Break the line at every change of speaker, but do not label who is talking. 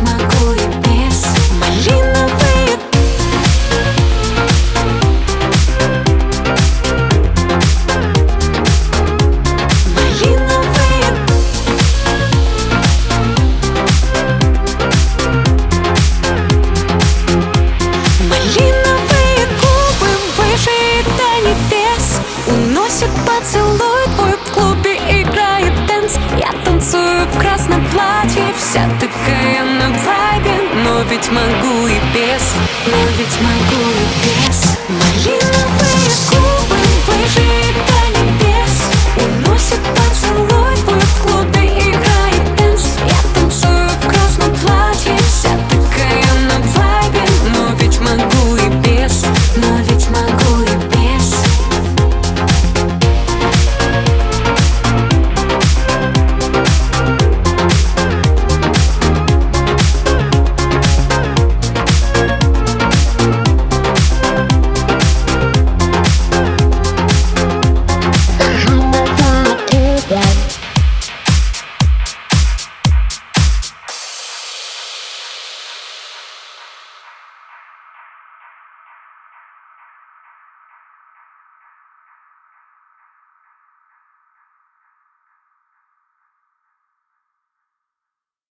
могу и без Малиновые. Малиновые Малиновые губы выше до небес Уносит поцелуй ведь могу и без Но ведь могу и без